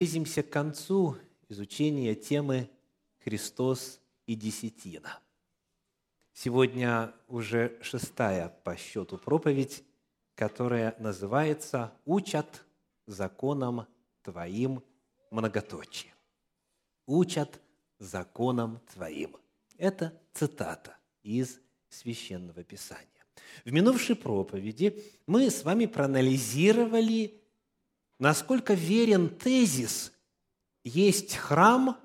Близимся к концу изучения темы «Христос и десятина». Сегодня уже шестая по счету проповедь, которая называется «Учат законам Твоим многоточие». «Учат законам Твоим». Это цитата из Священного Писания. В минувшей проповеди мы с вами проанализировали насколько верен тезис «есть храм,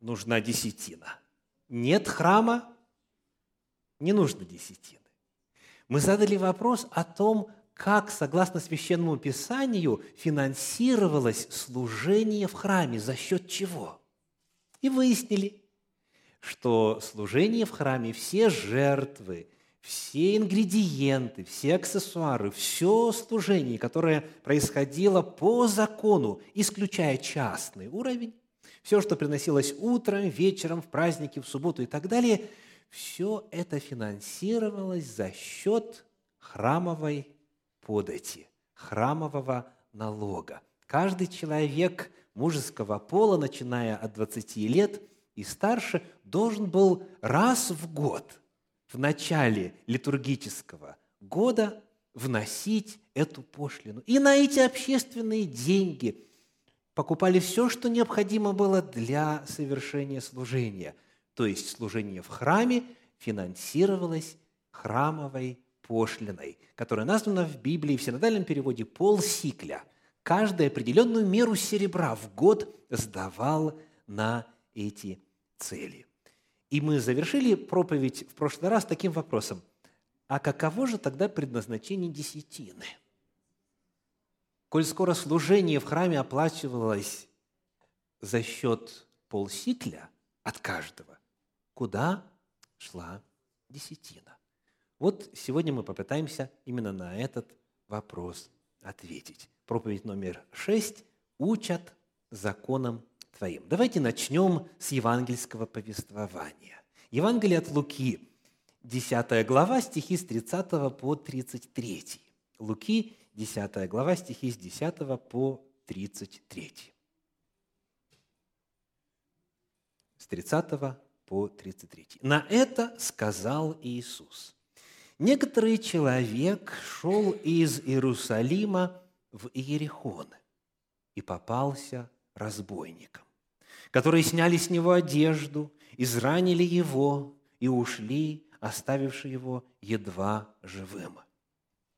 нужна десятина». Нет храма, не нужно десятины. Мы задали вопрос о том, как, согласно Священному Писанию, финансировалось служение в храме, за счет чего. И выяснили, что служение в храме, все жертвы, все ингредиенты, все аксессуары, все служение, которое происходило по закону, исключая частный уровень, все, что приносилось утром, вечером, в праздники, в субботу и так далее, все это финансировалось за счет храмовой подати, храмового налога. Каждый человек мужеского пола, начиная от 20 лет и старше, должен был раз в год – в начале литургического года вносить эту пошлину. И на эти общественные деньги покупали все, что необходимо было для совершения служения. То есть служение в храме финансировалось храмовой пошлиной, которая названа в Библии в синодальном переводе полсикля. Каждую определенную меру серебра в год сдавал на эти цели – и мы завершили проповедь в прошлый раз таким вопросом. А каково же тогда предназначение десятины? Коль скоро служение в храме оплачивалось за счет полсикля от каждого, куда шла десятина? Вот сегодня мы попытаемся именно на этот вопрос ответить. Проповедь номер шесть «Учат законам Твоим. Давайте начнем с евангельского повествования. Евангелие от Луки, 10 глава, стихи с 30 по 33. Луки, 10 глава, стихи с 10 по 33. С 30 по 33. На это сказал Иисус. Некоторый человек шел из Иерусалима в Иерихон и попался разбойникам которые сняли с него одежду, изранили его и ушли, оставивши его едва живым.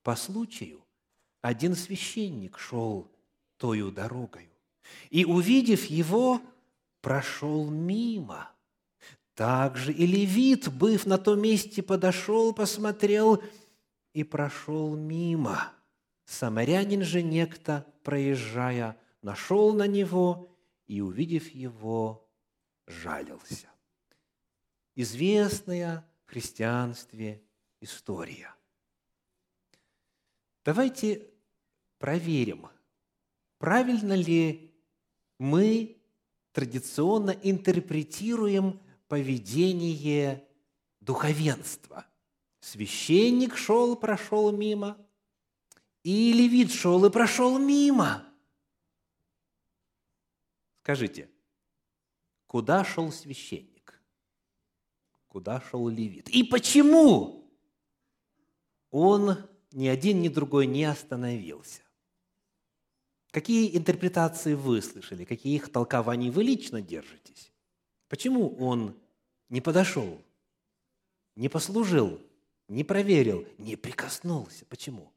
По случаю один священник шел тою дорогою, и, увидев его, прошел мимо. Также и левит, быв на том месте, подошел, посмотрел и прошел мимо. Самарянин же некто, проезжая, нашел на него и, увидев его, жалился. Известная в христианстве история. Давайте проверим, правильно ли мы традиционно интерпретируем поведение духовенства. Священник шел, прошел мимо, и левит шел и прошел мимо. Скажите, куда шел священник? Куда шел левит? И почему он ни один, ни другой не остановился? Какие интерпретации вы слышали? Какие их толкований вы лично держитесь? Почему он не подошел, не послужил, не проверил, не прикоснулся? Почему?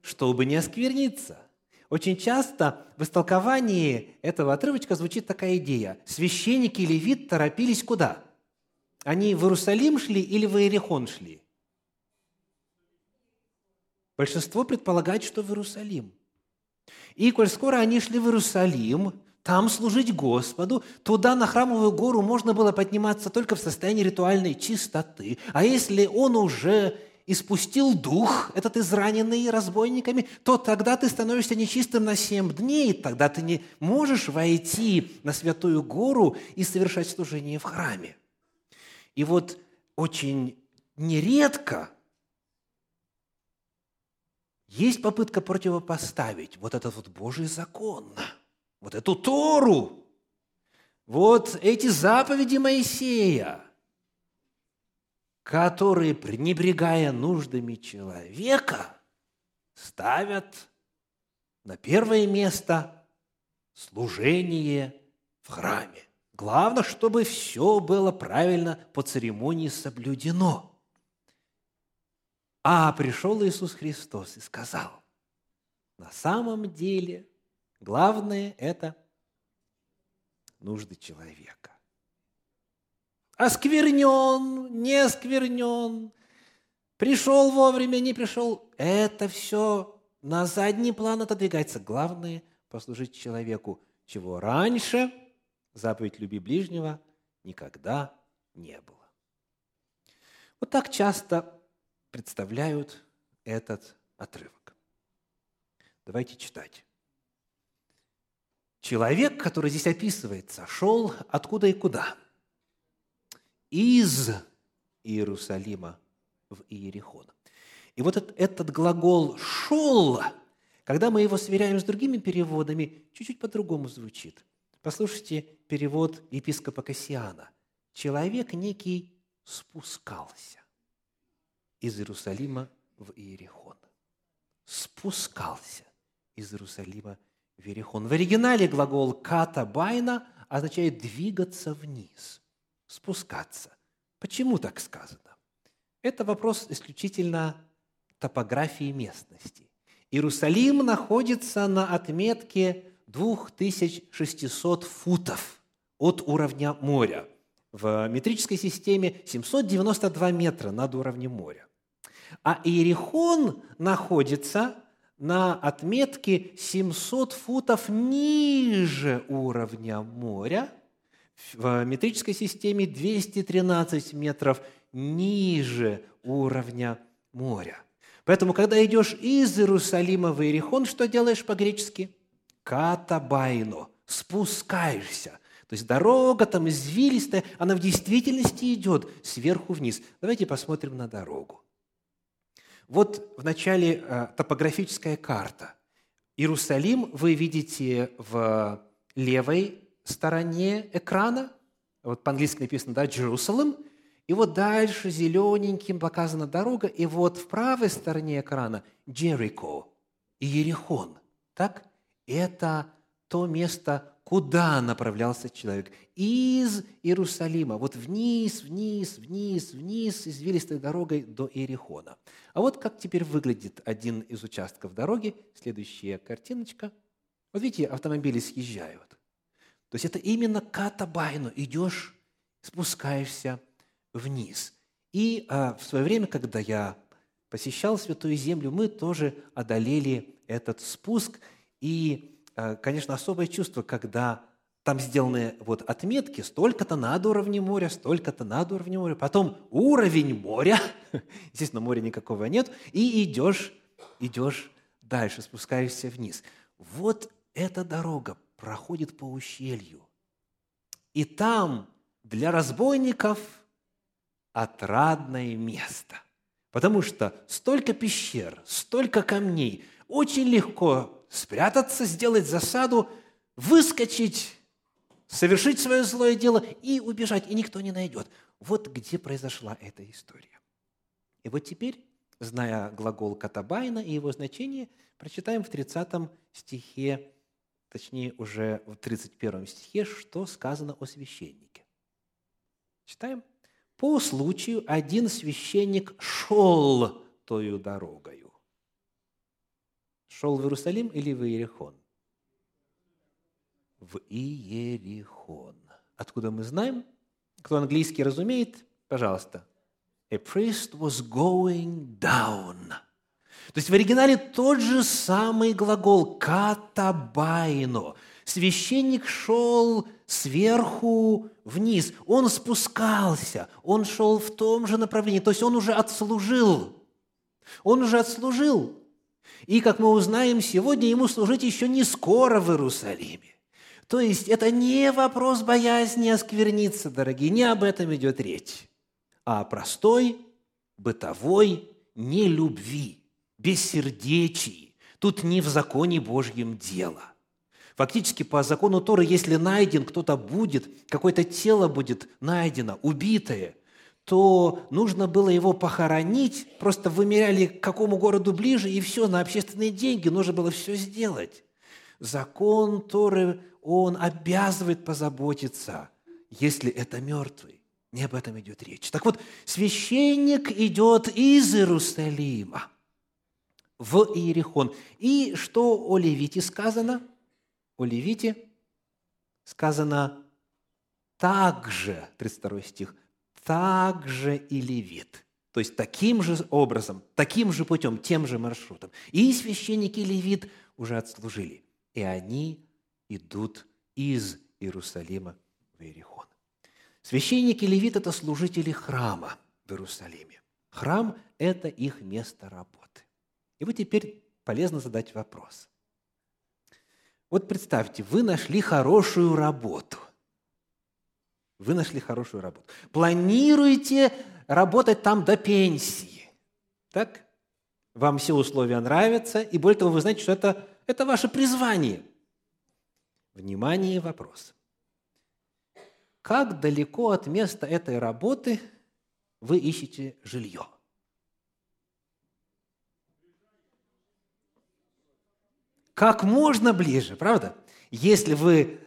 Чтобы не оскверниться – очень часто в истолковании этого отрывочка звучит такая идея. Священники и левит торопились куда? Они в Иерусалим шли или в Иерихон шли? Большинство предполагает, что в Иерусалим. И коль скоро они шли в Иерусалим, там служить Господу, туда на храмовую гору можно было подниматься только в состоянии ритуальной чистоты. А если он уже испустил дух, этот израненный разбойниками, то тогда ты становишься нечистым на семь дней, тогда ты не можешь войти на Святую Гору и совершать служение в храме. И вот очень нередко есть попытка противопоставить вот этот вот Божий закон, вот эту Тору, вот эти заповеди Моисея, которые, пренебрегая нуждами человека, ставят на первое место служение в храме. Главное, чтобы все было правильно по церемонии соблюдено. А пришел Иисус Христос и сказал, на самом деле главное – это нужды человека. Осквернен, не осквернен, пришел вовремя, не пришел – это все на задний план отодвигается. Главное – послужить человеку, чего раньше – заповедь «люби ближнего» никогда не было. Вот так часто представляют этот отрывок. Давайте читать. Человек, который здесь описывается, шел откуда и куда? Из Иерусалима в Иерихон. И вот этот, этот глагол «шел», когда мы его сверяем с другими переводами, чуть-чуть по-другому звучит. Послушайте перевод епископа Кассиана. Человек некий спускался из Иерусалима в Иерихон. Спускался из Иерусалима в Иерихон. В оригинале глагол «ката байна» означает «двигаться вниз», «спускаться». Почему так сказано? Это вопрос исключительно топографии местности. Иерусалим находится на отметке 2600 футов от уровня моря. В метрической системе 792 метра над уровнем моря. А Иерихон находится на отметке 700 футов ниже уровня моря, в метрической системе 213 метров ниже уровня моря. Поэтому, когда идешь из Иерусалима в Иерихон, что делаешь по-гречески? катабайно, спускаешься. То есть дорога там извилистая, она в действительности идет сверху вниз. Давайте посмотрим на дорогу. Вот в начале э, топографическая карта. Иерусалим вы видите в левой стороне экрана. Вот по-английски написано, да, Jerusalem. И вот дальше зелененьким показана дорога. И вот в правой стороне экрана Джерико, Иерихон. Так? это то место, куда направлялся человек. Из Иерусалима, вот вниз, вниз, вниз, вниз, извилистой дорогой до Иерихона. А вот как теперь выглядит один из участков дороги. Следующая картиночка. Вот видите, автомобили съезжают. То есть это именно катабайну. Идешь, спускаешься вниз. И а, в свое время, когда я посещал Святую Землю, мы тоже одолели этот спуск – и, э, конечно, особое чувство, когда там сделаны вот отметки, столько-то над уровнем моря, столько-то над уровнем моря, потом уровень моря, естественно, моря никакого нет, и идешь, идешь дальше, спускаешься вниз. Вот эта дорога проходит по ущелью. И там для разбойников отрадное место. Потому что столько пещер, столько камней, очень легко спрятаться, сделать засаду, выскочить, совершить свое злое дело и убежать, и никто не найдет. Вот где произошла эта история. И вот теперь, зная глагол «катабайна» и его значение, прочитаем в 30 стихе, точнее уже в 31 стихе, что сказано о священнике. Читаем. «По случаю один священник шел тою дорогою, Шел в Иерусалим или в Иерихон? В Иерихон. Откуда мы знаем? Кто английский разумеет, пожалуйста. A priest was going down. То есть в оригинале тот же самый глагол «катабайно». Священник шел сверху вниз, он спускался, он шел в том же направлении, то есть он уже отслужил. Он уже отслужил. И, как мы узнаем, сегодня ему служить еще не скоро в Иерусалиме. То есть это не вопрос боязни оскверниться, дорогие, не об этом идет речь, а о простой, бытовой нелюбви бессердечии. Тут не в законе Божьем дело. Фактически по закону Торы, если найден кто-то будет, какое-то тело будет найдено, убитое, то нужно было его похоронить, просто вымеряли к какому городу ближе, и все, на общественные деньги нужно было все сделать. Закон Торы, он обязывает позаботиться, если это мертвый. Не об этом идет речь. Так вот, священник идет из Иерусалима в Иерихон. И что о Левите сказано? О Левите сказано также, 32 стих, также и левит. То есть таким же образом, таким же путем, тем же маршрутом. И священники левит уже отслужили. И они идут из Иерусалима в Иерихон. Священники левит – это служители храма в Иерусалиме. Храм – это их место работы. И вот теперь полезно задать вопрос. Вот представьте, вы нашли хорошую работу. Вы нашли хорошую работу. Планируете работать там до пенсии. Так? Вам все условия нравятся, и более того, вы знаете, что это, это ваше призвание. Внимание, вопрос. Как далеко от места этой работы вы ищете жилье? Как можно ближе, правда? Если вы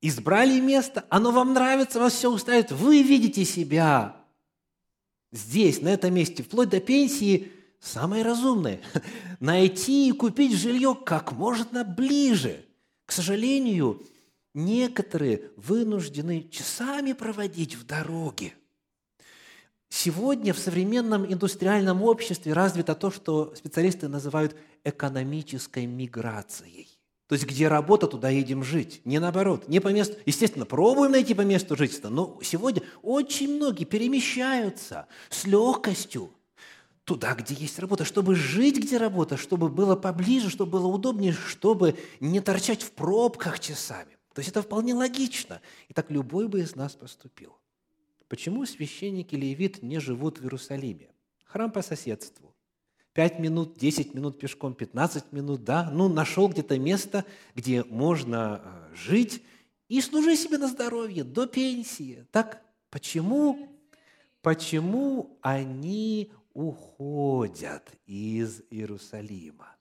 избрали место, оно вам нравится, вас все устраивает, вы видите себя здесь, на этом месте, вплоть до пенсии, самое разумное – найти и купить жилье как можно ближе. К сожалению, некоторые вынуждены часами проводить в дороге. Сегодня в современном индустриальном обществе развито то, что специалисты называют экономической миграцией. То есть, где работа, туда едем жить. Не наоборот, не по месту. Естественно, пробуем найти по месту жительства, но сегодня очень многие перемещаются с легкостью туда, где есть работа, чтобы жить, где работа, чтобы было поближе, чтобы было удобнее, чтобы не торчать в пробках часами. То есть это вполне логично. И так любой бы из нас поступил. Почему священники левит не живут в Иерусалиме? Храм по соседству. Пять минут, десять минут пешком, пятнадцать минут, да? Ну, нашел где-то место, где можно э, жить и служи себе на здоровье до пенсии. Так почему, почему они уходят из Иерусалима?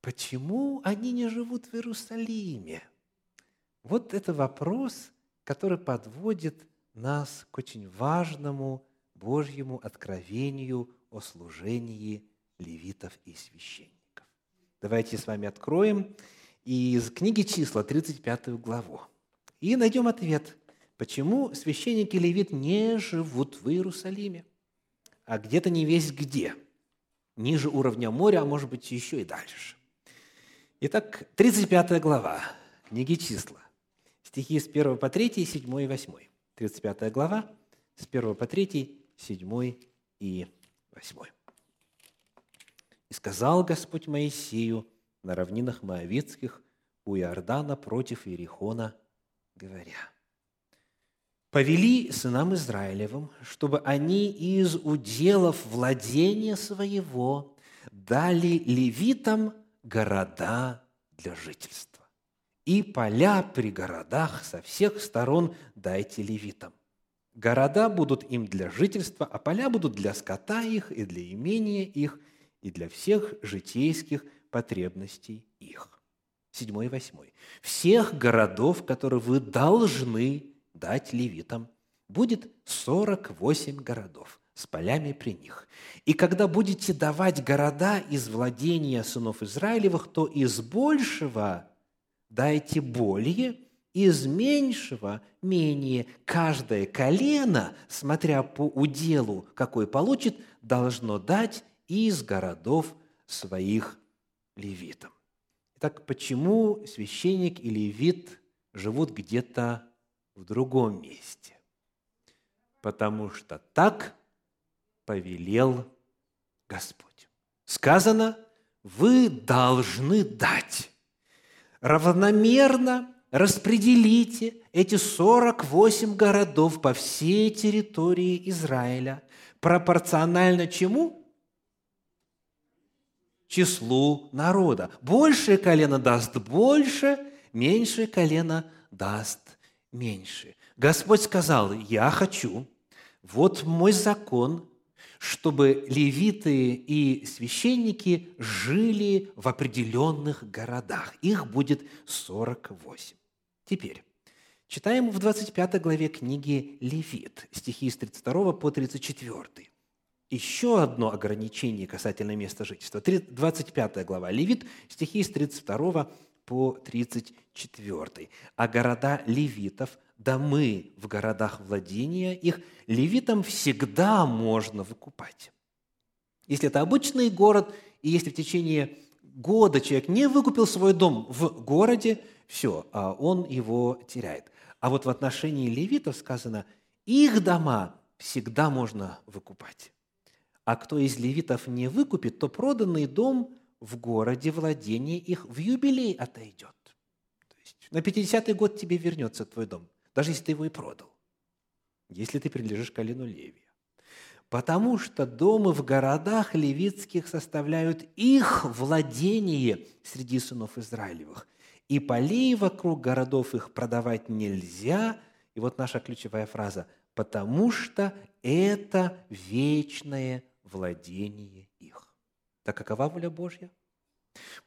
Почему они не живут в Иерусалиме? Вот это вопрос, который подводит нас к очень важному Божьему откровению о служении левитов и священников. Давайте с вами откроем из книги числа 35 главу и найдем ответ, почему священники левит не живут в Иерусалиме, а где-то не весь где, ниже уровня моря, а может быть еще и дальше. Итак, 35 глава книги числа, стихи с 1 по 3, 7 и 8. 35 глава, с 1 по 3, 7 и 8. «И сказал Господь Моисею на равнинах Моавицких у Иордана против Иерихона, говоря, «Повели сынам Израилевым, чтобы они из уделов владения своего дали левитам города для жительства. И поля при городах со всех сторон дайте левитам. Города будут им для жительства, а поля будут для скота их и для имения их, и для всех житейских потребностей их. Седьмой и восьмой. Всех городов, которые вы должны дать левитам, будет сорок восемь городов с полями при них. И когда будете давать города из владения сынов Израилевых, то из большего дайте более, из меньшего менее. Каждое колено, смотря по уделу, какой получит, должно дать из городов своих левитам. Итак, почему священник и левит живут где-то в другом месте? Потому что так повелел Господь. Сказано, вы должны дать. Равномерно распределите эти 48 городов по всей территории Израиля пропорционально чему? Числу народа. Большее колено даст больше, меньшее колено даст меньше. Господь сказал, я хочу, вот мой закон, чтобы левиты и священники жили в определенных городах. Их будет 48. Теперь, читаем в 25 главе книги Левит, стихи с 32 по 34. Еще одно ограничение касательно места жительства. 25 глава Левит, стихи с 32 по 34. А города левитов, домы в городах владения их, левитам всегда можно выкупать. Если это обычный город, и если в течение года человек не выкупил свой дом в городе, все, а он его теряет. А вот в отношении левитов сказано, их дома всегда можно выкупать. А кто из левитов не выкупит, то проданный дом в городе владение их в юбилей отойдет. То есть на 50-й год тебе вернется твой дом, даже если ты его и продал, если ты принадлежишь колену Левия. Потому что дома в городах левитских составляют их владение среди сынов Израилевых. И полей вокруг городов их продавать нельзя. И вот наша ключевая фраза – потому что это вечное владение их. Так какова воля Божья?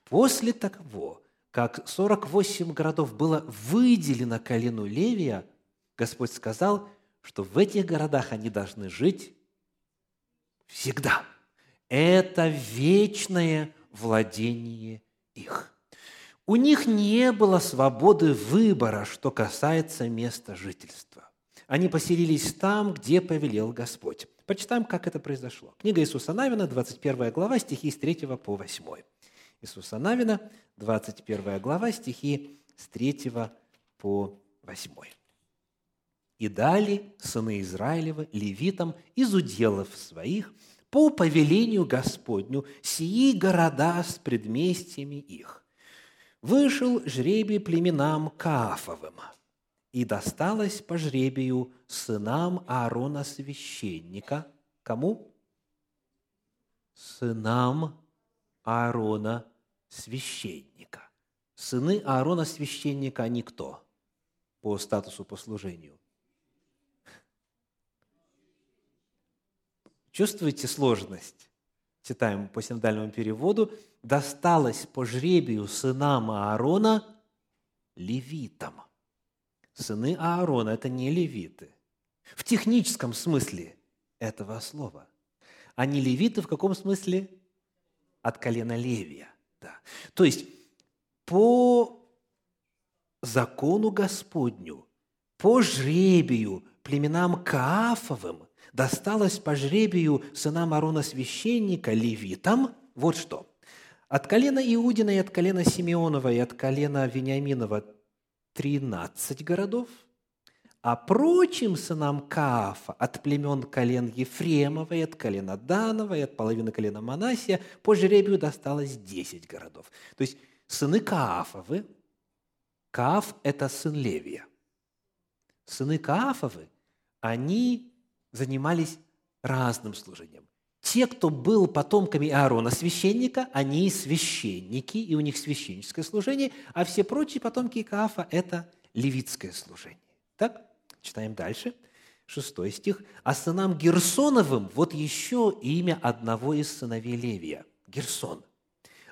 После того, как 48 городов было выделено колену Левия, Господь сказал, что в этих городах они должны жить всегда. Это вечное владение их. У них не было свободы выбора, что касается места жительства. Они поселились там, где повелел Господь. Почитаем, как это произошло. Книга Иисуса Навина, 21 глава, стихи с 3 по 8. Иисуса Навина, 21 глава, стихи с 3 по 8. «И дали сыны Израилева левитам из уделов своих по повелению Господню сии города с предместьями их. Вышел жребий племенам Каафовым, и досталось по жребию сынам Аарона священника. Кому? Сынам Аарона священника. Сыны Аарона священника, они кто? По статусу по Чувствуете сложность? Читаем по синодальному переводу. «Досталось по жребию сынам Аарона левитам». Сыны Аарона – это не левиты. В техническом смысле этого слова. Они левиты в каком смысле? От колена Левия. Да. То есть, по закону Господню, по жребию племенам Каафовым досталось по жребию сынам Аарона священника, левитам, вот что. От колена Иудина и от колена Симеонова и от колена Вениаминова 13 городов, а прочим сынам Каафа от племен колен Ефремова и от колена Данова и от половины колена Манасия по жребию досталось 10 городов. То есть сыны Каафовы, Кааф – это сын Левия. Сыны Каафовы, они занимались разным служением. Те, кто был потомками Аарона, священника, они священники, и у них священническое служение, а все прочие потомки Каафа – это левитское служение. Так, читаем дальше. Шестой стих. «А сынам Герсоновым вот еще имя одного из сыновей Левия – Герсон.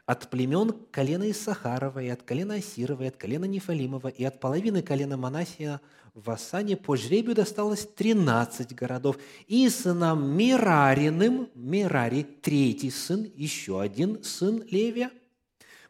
От племен колена Иссахарова, и от колена Асирова, и от колена Нефалимова, и от половины колена Манасия – в Асане по жребию досталось 13 городов. И сынам Мирариным, Мирари, третий сын, еще один сын Левия,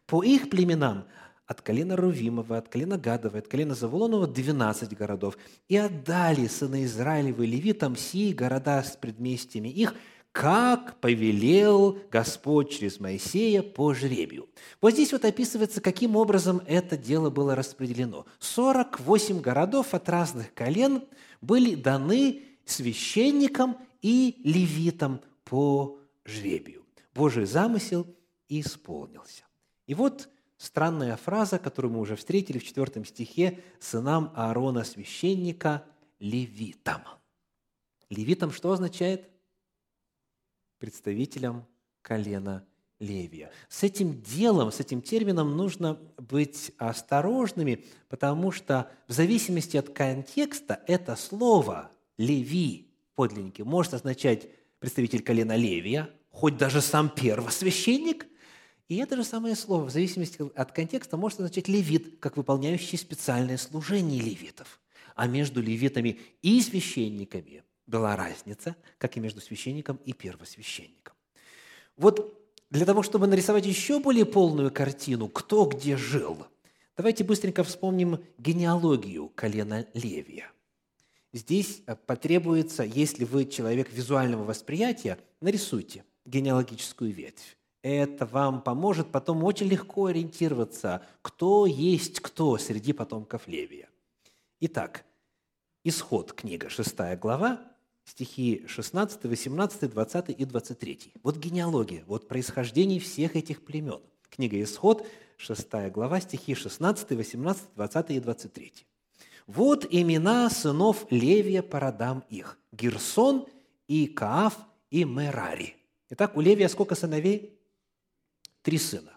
по их племенам от колена Рувимова, от колена Гадова, от колена Заволонова 12 городов. И отдали сыны Израилевы левитам сии города с предместьями их – как повелел Господь через Моисея по жребию. Вот здесь вот описывается, каким образом это дело было распределено. 48 городов от разных колен были даны священникам и левитам по жребию. Божий замысел исполнился. И вот странная фраза, которую мы уже встретили в 4 стихе, сынам Аарона священника левитам. Левитам что означает? Представителям колена Левия. С этим делом, с этим термином нужно быть осторожными, потому что в зависимости от контекста это слово «леви» подлинники может означать представитель колена Левия, хоть даже сам первосвященник, и это же самое слово, в зависимости от контекста, может означать левит, как выполняющий специальное служение левитов. А между левитами и священниками была разница, как и между священником и первосвященником. Вот для того, чтобы нарисовать еще более полную картину, кто где жил, давайте быстренько вспомним генеалогию колена Левия. Здесь э, потребуется, если вы человек визуального восприятия, нарисуйте генеалогическую ветвь. Это вам поможет потом очень легко ориентироваться, кто есть кто среди потомков Левия. Итак, Исход, книга, 6 глава, стихи 16, 18, 20 и 23. Вот генеалогия, вот происхождение всех этих племен. Книга Исход, 6 глава, стихи 16, 18, 20 и 23. «Вот имена сынов Левия по родам их – Герсон и Кааф и Мерари». Итак, у Левия сколько сыновей? Три сына.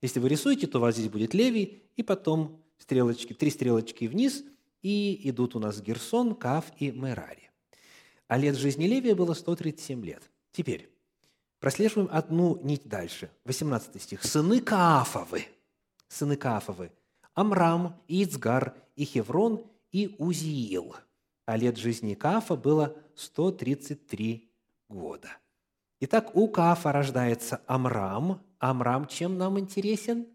Если вы рисуете, то у вас здесь будет Левий, и потом стрелочки, три стрелочки вниз, и идут у нас Герсон, Кааф и Мерари а лет жизни Левия было 137 лет. Теперь, прослеживаем одну нить дальше. 18 стих. «Сыны Каафовы». Сыны Каафовы. Амрам, Ицгар, и Хеврон, и Узиил. А лет жизни Каафа было 133 года. Итак, у Каафа рождается Амрам. Амрам чем нам интересен?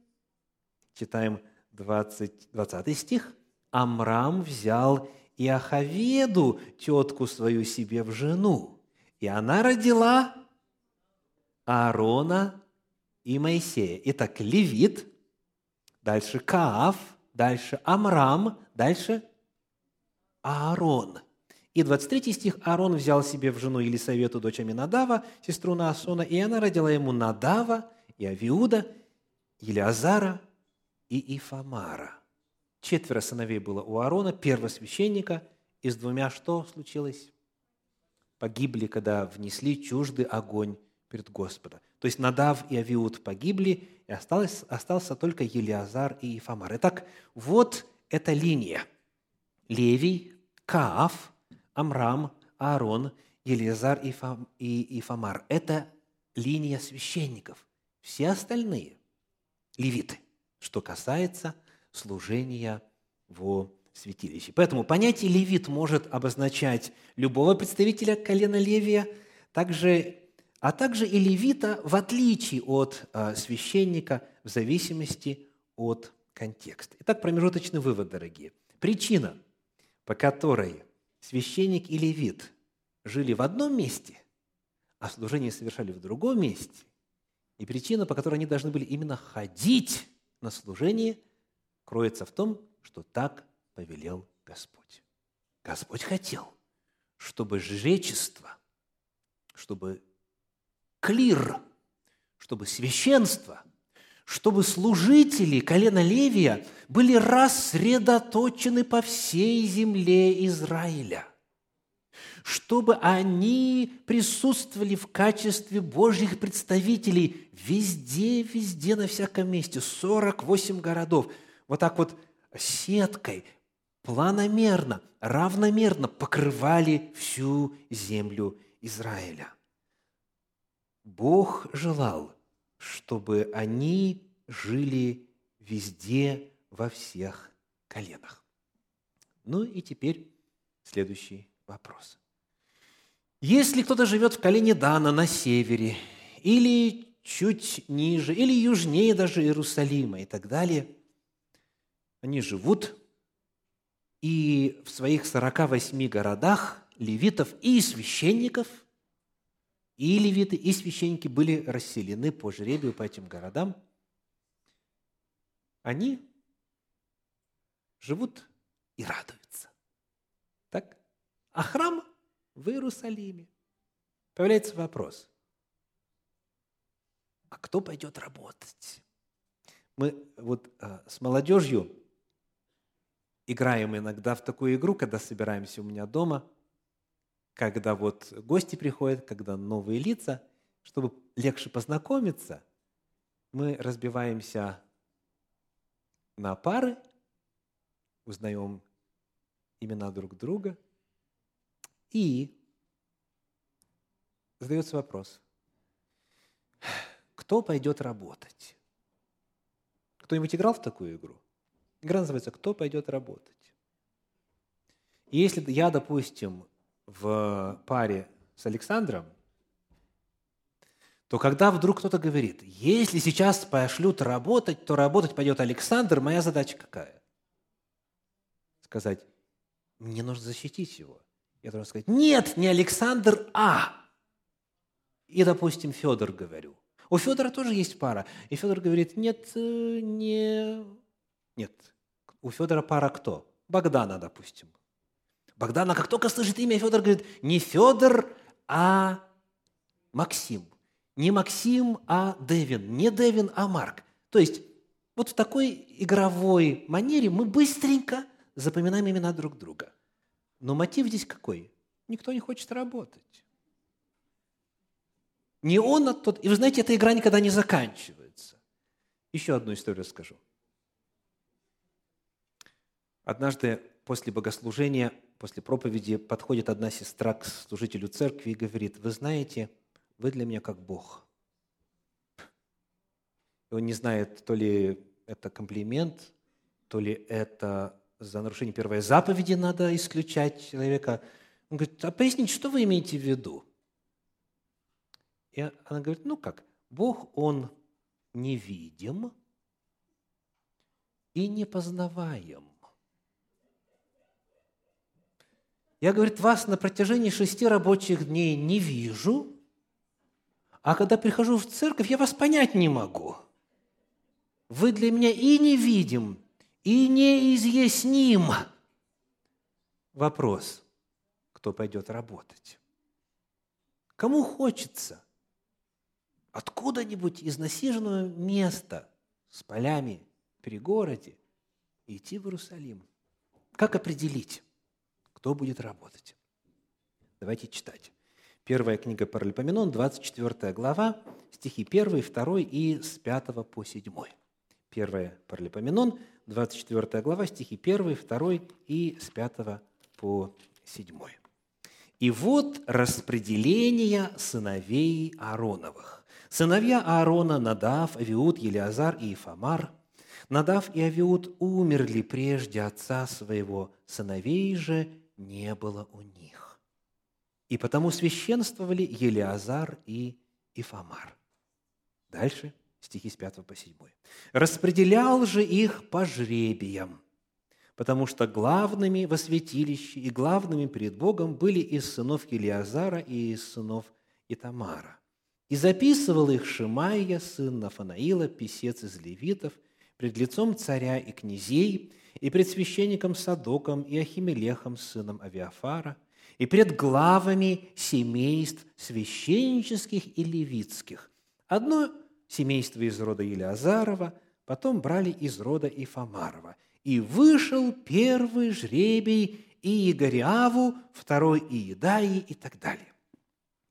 Читаем 20, 20 стих. Амрам взял Иоховеду, тетку свою себе в жену. И она родила Аарона и Моисея. Итак, Левит, дальше Кааф, дальше Амрам, дальше Аарон. И 23 стих Аарон взял себе в жену Елисавету, дочь Аминадава, сестру Наасона, и она родила ему Надава и Авиуда, Елиазара и Ифамара – Четверо сыновей было у Аарона, первосвященника, и с двумя что случилось? Погибли, когда внесли чуждый огонь перед Господом. То есть Надав и Авиуд погибли, и осталось, остался только Елиазар и Ифамар. Итак, вот эта линия. Левий, Кааф, Амрам, Аарон, Елиазар и Ифамар. Это линия священников. Все остальные – левиты, что касается служения во святилище. Поэтому понятие «левит» может обозначать любого представителя колена Левия, также, а также и левита в отличие от а, священника в зависимости от контекста. Итак, промежуточный вывод, дорогие. Причина, по которой священник и левит жили в одном месте, а служение совершали в другом месте, и причина, по которой они должны были именно ходить на служение – кроется в том, что так повелел Господь. Господь хотел, чтобы жречество, чтобы клир, чтобы священство, чтобы служители колена Левия были рассредоточены по всей земле Израиля, чтобы они присутствовали в качестве Божьих представителей везде, везде, на всяком месте, 48 городов – вот так вот сеткой, планомерно, равномерно покрывали всю землю Израиля. Бог желал, чтобы они жили везде, во всех коленах. Ну и теперь следующий вопрос. Если кто-то живет в колене Дана на севере, или чуть ниже, или южнее даже Иерусалима и так далее – они живут, и в своих 48 городах левитов и священников, и левиты, и священники были расселены по жребию по этим городам. Они живут и радуются. Так? А храм в Иерусалиме. Появляется вопрос, а кто пойдет работать? Мы вот а, с молодежью играем иногда в такую игру, когда собираемся у меня дома. когда вот гости приходят, когда новые лица, чтобы легче познакомиться, мы разбиваемся на пары, узнаем имена друг друга, и задается вопрос, кто пойдет работать? Кто-нибудь играл в такую игру? Игра называется «Кто пойдет работать?». И если я, допустим, в паре с Александром, то когда вдруг кто-то говорит, если сейчас пошлют работать, то работать пойдет Александр, моя задача какая? Сказать, мне нужно защитить его. Я должен сказать, нет, не Александр, а. И, допустим, Федор говорю. У Федора тоже есть пара. И Федор говорит, нет, э, не... Нет. У Федора пара кто? Богдана, допустим. Богдана, как только слышит имя, Федор говорит, не Федор, а Максим. Не Максим, а Девин. Не Девин, а Марк. То есть вот в такой игровой манере мы быстренько запоминаем имена друг друга. Но мотив здесь какой? Никто не хочет работать. Не он, а тот. И вы знаете, эта игра никогда не заканчивается. Еще одну историю расскажу. Однажды после богослужения, после проповеди подходит одна сестра к служителю церкви и говорит, вы знаете, вы для меня как Бог. И он не знает, то ли это комплимент, то ли это за нарушение первой заповеди надо исключать человека. Он говорит, а поясните, что вы имеете в виду? И она говорит, ну как, Бог, Он невидим и непознаваем. Я, говорит, вас на протяжении шести рабочих дней не вижу, а когда прихожу в церковь, я вас понять не могу. Вы для меня и невидим, и неизъясним. Вопрос, кто пойдет работать? Кому хочется откуда-нибудь из насиженного места с полями в перегороде идти в Иерусалим? Как определить? Кто будет работать. Давайте читать. Первая книга Паралипоменон, 24 глава, стихи 1, 2 и с 5 по 7. Первая Паралипоменон, 24 глава, стихи 1, 2 и с 5 по 7. «И вот распределение сыновей Аароновых. Сыновья Аарона – Надав, Авиуд, Елиазар и Ифамар. Надав и Авиуд умерли прежде отца своего, сыновей же не было у них. И потому священствовали Елиазар и Ифамар. Дальше стихи с 5 по 7. «Распределял же их по жребиям, потому что главными во святилище и главными перед Богом были из сынов Елиазара и из сынов Итамара. И записывал их Шимайя, сын Нафанаила, писец из левитов, пред лицом царя и князей, и пред священником Садоком и Ахимелехом, сыном Авиафара, и пред главами семейств священнических и левитских. Одно семейство из рода Елиазарова, потом брали из рода Ифамарова. И вышел первый жребий и Игориаву, второй и Иедаи и так далее.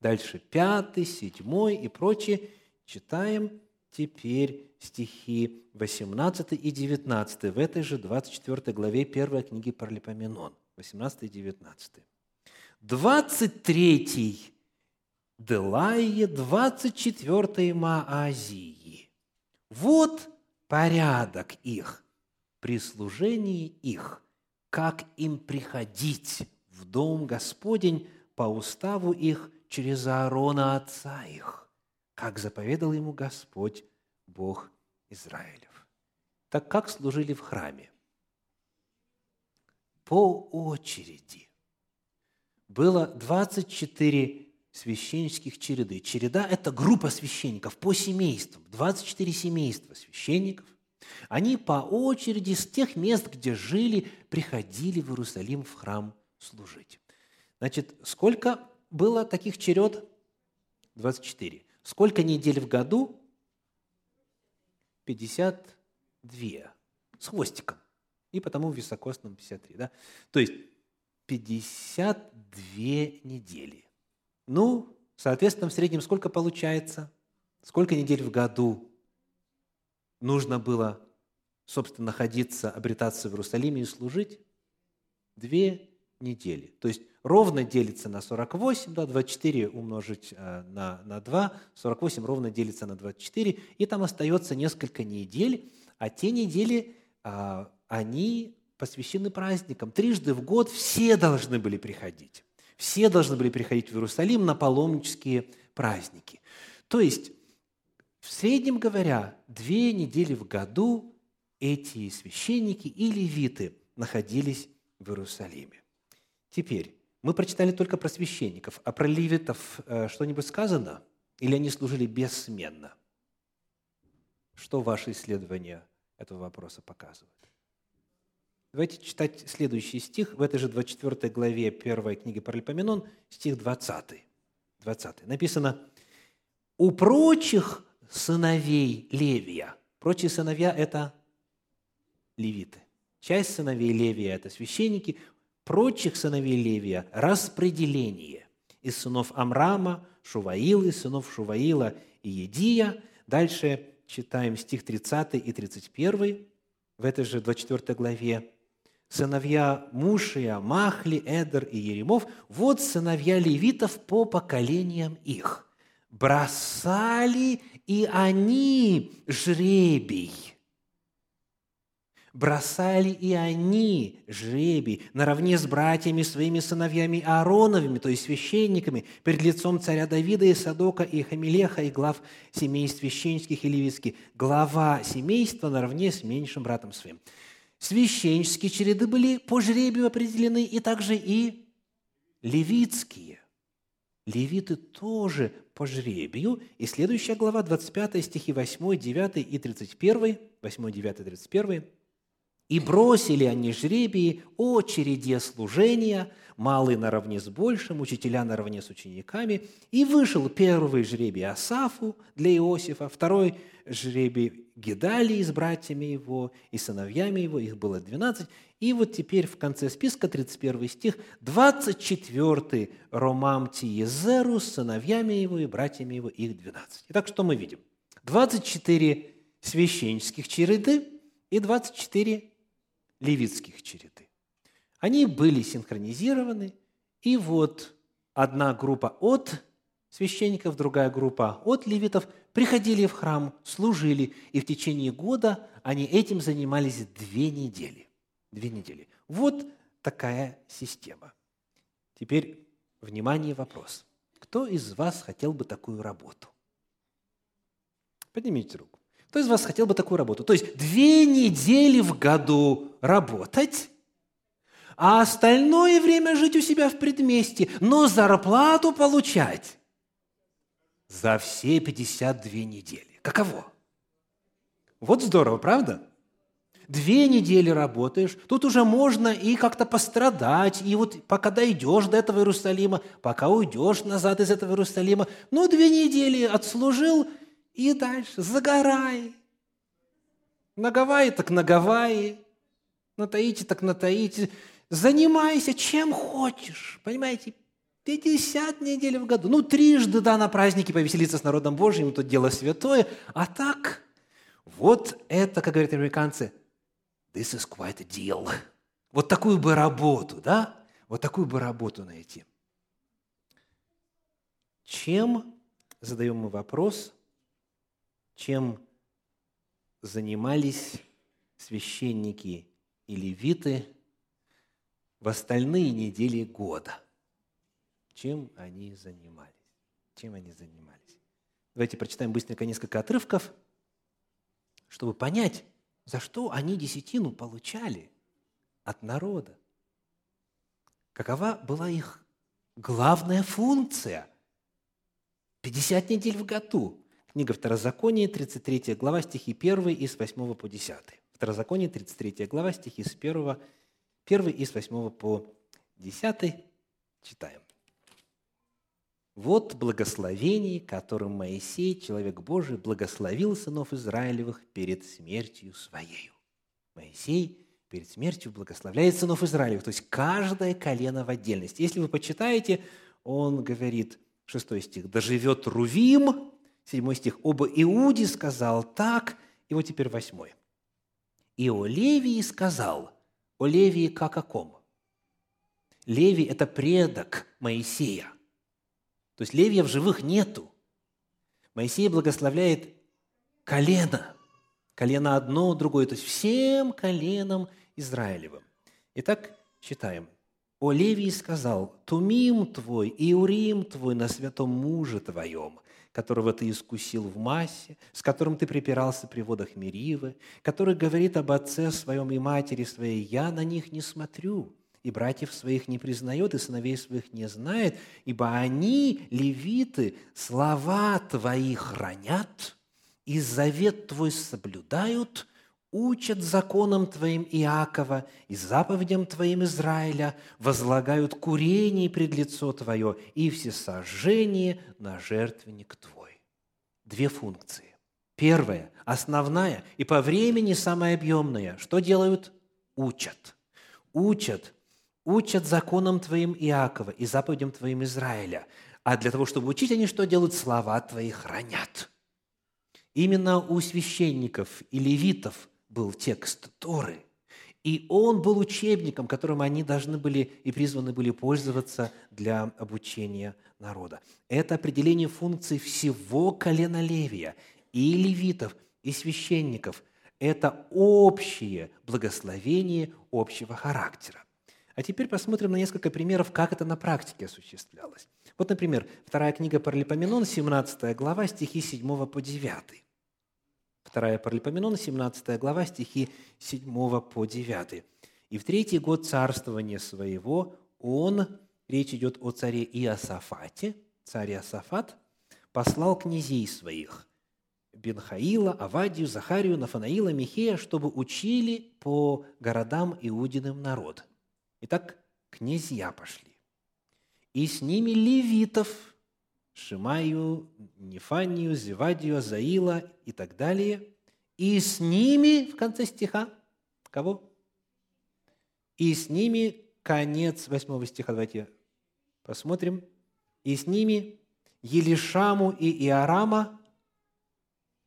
Дальше пятый, седьмой и прочее. Читаем теперь стихи 18 и 19 в этой же 24 главе 1 книги Паралипоменон, 18 и 19. 23 Делайе, 24 Маазии. Вот порядок их, при служении их, как им приходить в дом Господень по уставу их через Аарона отца их, как заповедал ему Господь, Бог Израилев. Так как служили в храме? По очереди. Было 24 священнических череды. Череда – это группа священников по семействам. 24 семейства священников. Они по очереди с тех мест, где жили, приходили в Иерусалим в храм служить. Значит, сколько было таких черед? 24. Сколько недель в году? 52 с хвостиком. И потому в високосном 53. Да? То есть 52 недели. Ну, соответственно, в среднем сколько получается? Сколько недель в году нужно было, собственно, находиться, обретаться в Иерусалиме и служить? Две недели. То есть ровно делится на 48, да, 24 умножить э, на, на 2, 48 ровно делится на 24, и там остается несколько недель, а те недели, а, они посвящены праздникам. Трижды в год все должны были приходить. Все должны были приходить в Иерусалим на паломнические праздники. То есть, в среднем говоря, две недели в году эти священники и левиты находились в Иерусалиме. Теперь, мы прочитали только про священников, а про левитов э, что-нибудь сказано? Или они служили бессменно? Что ваши исследования этого вопроса показывают? Давайте читать следующий стих в этой же 24 главе первой книги Паралипоменон, стих 20. 20. Написано, «У прочих сыновей Левия». Прочие сыновья – это левиты. Часть сыновей Левия – это священники, прочих сыновей Левия распределение из сынов Амрама, Шуваила, из сынов Шуваила и Едия. Дальше читаем стих 30 и 31 в этой же 24 главе. Сыновья Мушия, Махли, Эдер и Еремов – вот сыновья левитов по поколениям их. Бросали и они жребий – бросали и они жребий наравне с братьями своими сыновьями Аароновыми, то есть священниками, перед лицом царя Давида и Садока и Хамилеха и глав семейств священнических и левитских. Глава семейства наравне с меньшим братом своим. Священнические череды были по жребию определены, и также и левитские. Левиты тоже по жребию. И следующая глава, 25 стихи 8, 9 и 31, 8, 9, 31, и бросили они жребии очереди служения, малый наравне с большим, учителя наравне с учениками. И вышел первый жребий Асафу для Иосифа, второй жребий Гедалии с братьями его и сыновьями его, их было 12. И вот теперь в конце списка, 31 стих, 24 Ромам Тиезеру с сыновьями его и братьями его, их 12. Итак, что мы видим? 24 священнических череды и 24 левитских череды. Они были синхронизированы, и вот одна группа от священников, другая группа от левитов приходили в храм, служили, и в течение года они этим занимались две недели. Две недели. Вот такая система. Теперь, внимание, вопрос. Кто из вас хотел бы такую работу? Поднимите руку. Кто из вас хотел бы такую работу? То есть две недели в году работать, а остальное время жить у себя в предместе, но зарплату получать за все 52 недели. Каково? Вот здорово, правда? Две недели работаешь, тут уже можно и как-то пострадать, и вот пока дойдешь до этого Иерусалима, пока уйдешь назад из этого Иерусалима, ну, две недели отслужил – и дальше загорай. На Гавайи так на Гавайи, на Таити так на Таити. Занимайся чем хочешь, понимаете? 50 недель в году. Ну, трижды, да, на праздники повеселиться с народом Божьим, тут дело святое. А так, вот это, как говорят американцы, this is quite a deal. Вот такую бы работу, да? Вот такую бы работу найти. Чем, задаем мы вопрос, чем занимались священники и левиты в остальные недели года. Чем они занимались? Чем они занимались? Давайте прочитаем быстренько несколько отрывков, чтобы понять, за что они десятину получали от народа. Какова была их главная функция? 50 недель в году. Книга Второзакония, 33 глава, стихи 1 и с 8 по 10. Второзаконие, 33 глава, стихи с 1, 1 и с 8 по 10. Читаем. «Вот благословение, которым Моисей, человек Божий, благословил сынов Израилевых перед смертью своей». Моисей перед смертью благословляет сынов Израилев, то есть каждое колено в отдельности. Если вы почитаете, он говорит, 6 стих, «Да живет Рувим», 7 стих, «Оба Иуди сказал так», и вот теперь 8. «И о Левии сказал, о Левии как о ком?» Левий – это предок Моисея. То есть Левия в живых нету. Моисей благословляет колено, колено одно, другое, то есть всем коленам Израилевым. Итак, читаем. «О Левии сказал, Тумим твой и Урим твой на святом муже твоем, которого ты искусил в массе, с которым ты припирался при водах Меривы, который говорит об отце своем и матери своей, я на них не смотрю, и братьев своих не признает, и сыновей своих не знает, ибо они, левиты, слова твои хранят, и завет твой соблюдают, учат законам твоим Иакова и заповедям твоим Израиля, возлагают курение пред лицо твое и всесожжение на жертвенник твой. Две функции. Первая, основная и по времени самая объемная. Что делают? Учат. Учат учат законам Твоим Иакова и заповедям Твоим Израиля. А для того, чтобы учить, они что делают? Слова Твои хранят. Именно у священников и левитов был текст Торы. И он был учебником, которым они должны были и призваны были пользоваться для обучения народа. Это определение функций всего колена Левия, и левитов, и священников. Это общее благословение общего характера. А теперь посмотрим на несколько примеров, как это на практике осуществлялось. Вот, например, вторая книга Паралипоменон, 17 глава, стихи 7 по 9. Вторая Паралипоменон, 17 глава, стихи 7 по 9. «И в третий год царствования своего он, речь идет о царе Иосафате, царь Иосафат, послал князей своих, Бенхаила, Авадию, Захарию, Нафанаила, Михея, чтобы учили по городам Иудиным народ – Итак, князья пошли. И с ними левитов, Шимаю, Нефанию, Зевадию, Заила и так далее. И с ними, в конце стиха, кого? И с ними, конец восьмого стиха, давайте посмотрим. И с ними Елишаму и Иорама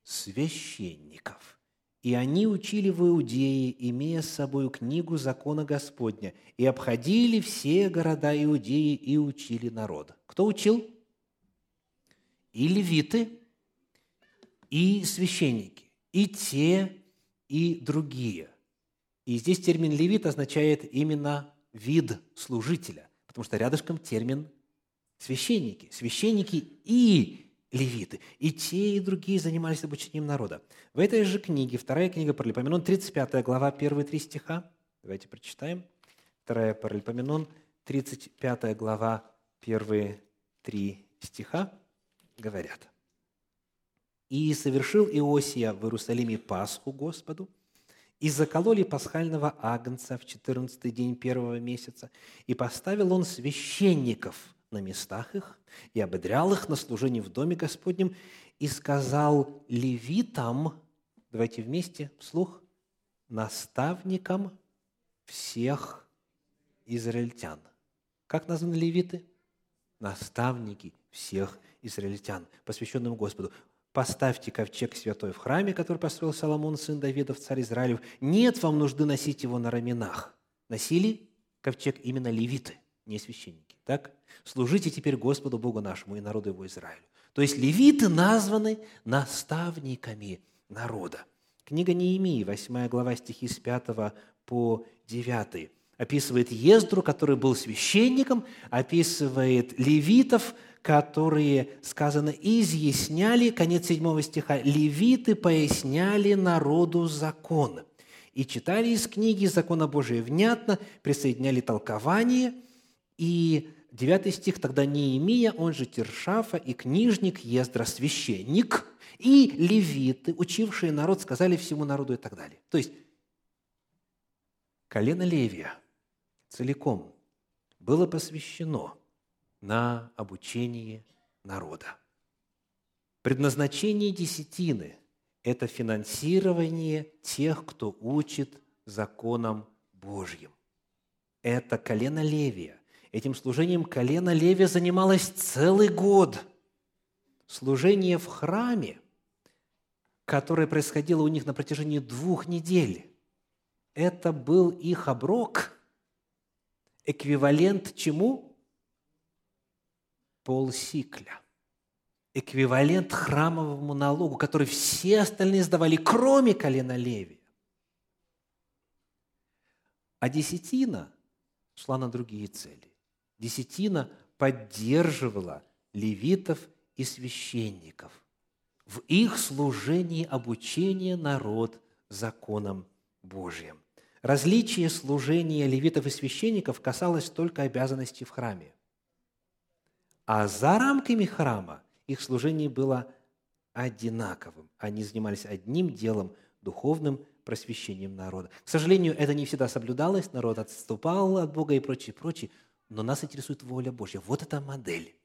священников – и они учили в Иудее, имея с собой книгу закона Господня, и обходили все города Иудеи и учили народ. Кто учил? И левиты, и священники, и те, и другие. И здесь термин «левит» означает именно вид служителя, потому что рядышком термин «священники». Священники и левиты. И те, и другие занимались обучением народа. В этой же книге, вторая книга Паралипоменон, 35 глава, первые три стиха. Давайте прочитаем. Вторая Паралипоменон, 35 глава, первые три стиха говорят. «И совершил Иосия в Иерусалиме Пасху Господу, и закололи пасхального агнца в четырнадцатый день первого месяца, и поставил он священников – на местах их и ободрял их на служении в Доме Господнем и сказал левитам, давайте вместе, вслух, наставникам всех израильтян. Как названы левиты? Наставники всех израильтян, посвященным Господу. Поставьте ковчег святой в храме, который построил Соломон, сын Давидов, царь Израилев. Нет вам нужды носить его на раменах. Носили ковчег именно левиты, не священники. Так? Служите теперь Господу Богу нашему и народу его Израилю. То есть левиты названы наставниками народа. Книга Неемии, 8 глава, стихи с 5 по 9, описывает Ездру, который был священником, описывает левитов, которые, сказано, изъясняли, конец 7 стиха, левиты поясняли народу закон. И читали из книги закона Божия внятно, присоединяли толкование, и Девятый стих, тогда Неемия, он же Тершафа, и книжник Ездра, священник, и левиты, учившие народ, сказали всему народу и так далее. То есть, колено Левия целиком было посвящено на обучение народа. Предназначение десятины – это финансирование тех, кто учит законам Божьим. Это колено Левия. Этим служением колено Левия занималось целый год. Служение в храме, которое происходило у них на протяжении двух недель, это был их оброк, эквивалент чему? Полсикля. Эквивалент храмовому налогу, который все остальные сдавали, кроме колена Левия. А десятина шла на другие цели. Десятина поддерживала левитов и священников в их служении обучения народ законам Божьим. Различие служения левитов и священников касалось только обязанностей в храме. А за рамками храма их служение было одинаковым. Они занимались одним делом – духовным просвещением народа. К сожалению, это не всегда соблюдалось, народ отступал от Бога и прочее, прочее, но нас интересует воля Божья. Вот эта модель.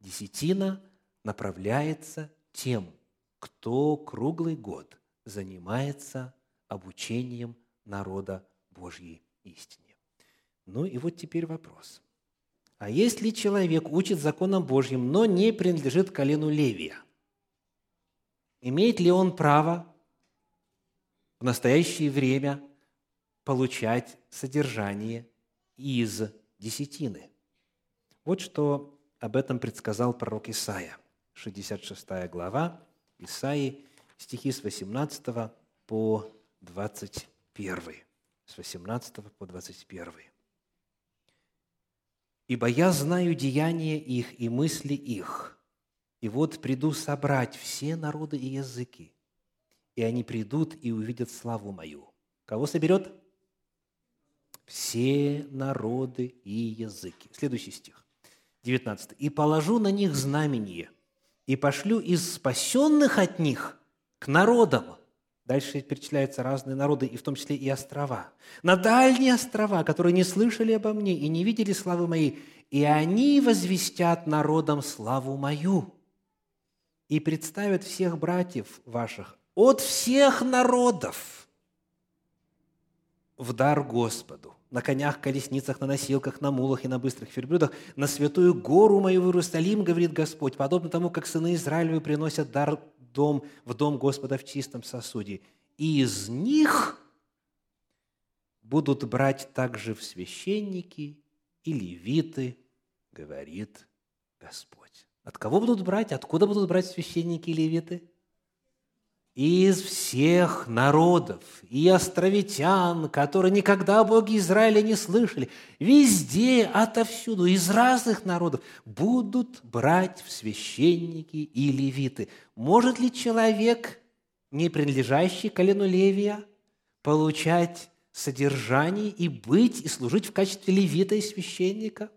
Десятина направляется тем, кто круглый год занимается обучением народа Божьей истине. Ну и вот теперь вопрос. А если человек учит законам Божьим, но не принадлежит колену Левия, имеет ли он право в настоящее время получать содержание из десятины? Вот что об этом предсказал пророк Исаия, 66 глава, Исаии, стихи с 18 по 20 1, с 18 по 21. «Ибо я знаю деяния их и мысли их, и вот приду собрать все народы и языки, и они придут и увидят славу мою». Кого соберет? Все народы и языки. Следующий стих, 19. «И положу на них знамение, и пошлю из спасенных от них к народам, Дальше перечисляются разные народы, и в том числе и острова. На дальние острова, которые не слышали обо мне и не видели славы моей, и они возвестят народам славу мою и представят всех братьев ваших от всех народов в дар Господу, на конях, колесницах, на носилках, на мулах и на быстрых верблюдах, на святую гору мою в Иерусалим, говорит Господь, подобно тому, как сыны Израилевы приносят дар дом, в дом Господа в чистом сосуде. И из них будут брать также в священники и левиты, говорит Господь. От кого будут брать? Откуда будут брать священники и левиты? Из всех народов и островитян, которые никогда о Боге Израиля не слышали, везде, отовсюду, из разных народов, будут брать в священники и левиты. Может ли человек, не принадлежащий колену Левия, получать содержание и быть, и служить в качестве левита и священника?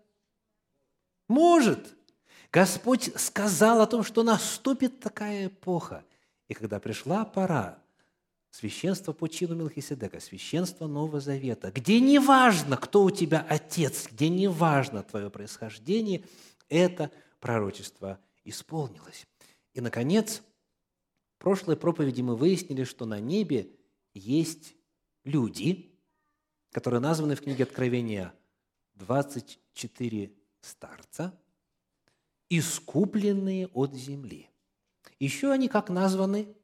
Может. Господь сказал о том, что наступит такая эпоха – и когда пришла пора священства по чину Мелхиседека, священства Нового Завета, где не важно, кто у тебя отец, где не важно твое происхождение, это пророчество исполнилось. И, наконец, в прошлой проповеди мы выяснили, что на небе есть люди, которые названы в книге Откровения 24 старца, искупленные от земли. Еще они как названы?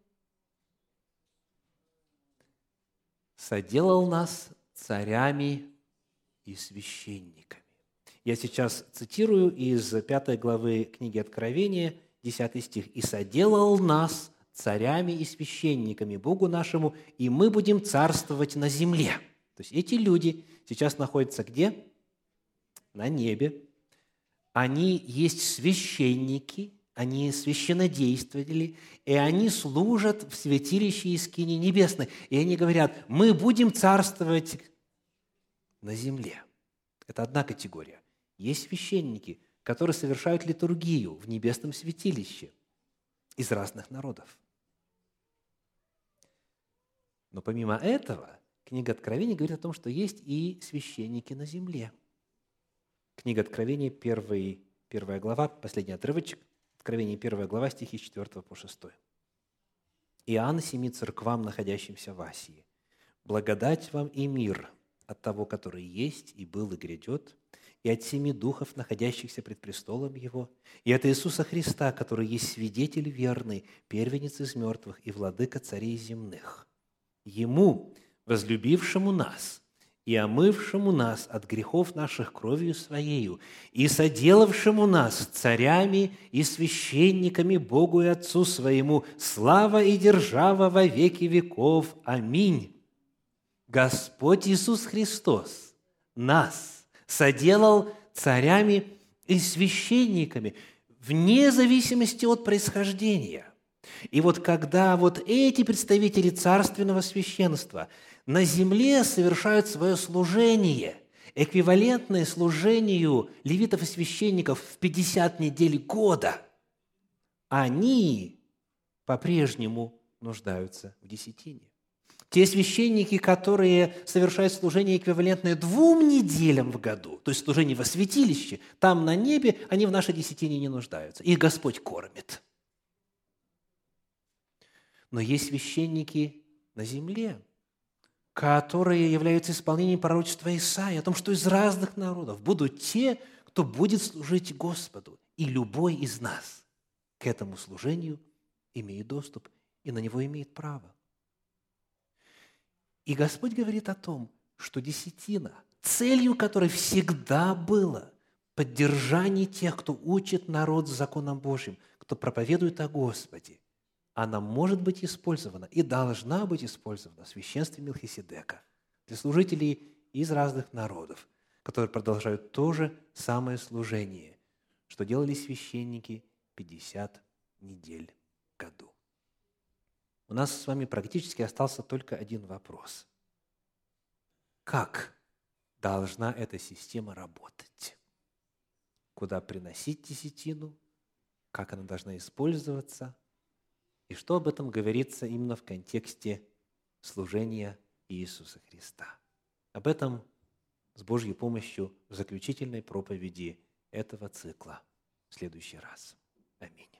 «Соделал нас царями и священниками». Я сейчас цитирую из пятой главы книги Откровения, 10 стих. «И соделал нас царями и священниками Богу нашему, и мы будем царствовать на земле». То есть эти люди сейчас находятся где? На небе. Они есть священники, они священнодействовали, и они служат в святилище Искини Небесной. И они говорят, мы будем царствовать на земле. Это одна категория. Есть священники, которые совершают литургию в небесном святилище из разных народов. Но помимо этого, книга Откровения говорит о том, что есть и священники на земле. Книга Откровения, первый, первая глава, последний отрывочек – Откровение 1 глава, стихи 4 по 6. «Иоанн семи церквам, находящимся в Асии, благодать вам и мир от того, который есть и был и грядет, и от семи духов, находящихся пред престолом Его, и от Иисуса Христа, который есть свидетель верный, первенец из мертвых и владыка царей земных. Ему, возлюбившему нас и омывшему нас от грехов наших кровью Своею, и соделавшему нас царями и священниками Богу и Отцу Своему, слава и держава во веки веков. Аминь. Господь Иисус Христос нас соделал царями и священниками вне зависимости от происхождения. И вот когда вот эти представители царственного священства на земле совершают свое служение, эквивалентное служению левитов и священников в 50 недель года, они по-прежнему нуждаются в десятине. Те священники, которые совершают служение эквивалентное двум неделям в году, то есть служение во святилище, там на небе, они в нашей десятине не нуждаются. Их Господь кормит. Но есть священники на земле, которые являются исполнением пророчества Исаия о том, что из разных народов будут те, кто будет служить Господу. И любой из нас к этому служению имеет доступ и на него имеет право. И Господь говорит о том, что десятина, целью которой всегда было поддержание тех, кто учит народ законом Божьим, кто проповедует о Господе, она может быть использована и должна быть использована в священстве Милхиседека для служителей из разных народов, которые продолжают то же самое служение, что делали священники 50 недель в году. У нас с вами практически остался только один вопрос. Как должна эта система работать? Куда приносить десятину? Как она должна использоваться – и что об этом говорится именно в контексте служения Иисуса Христа. Об этом с Божьей помощью в заключительной проповеди этого цикла в следующий раз. Аминь.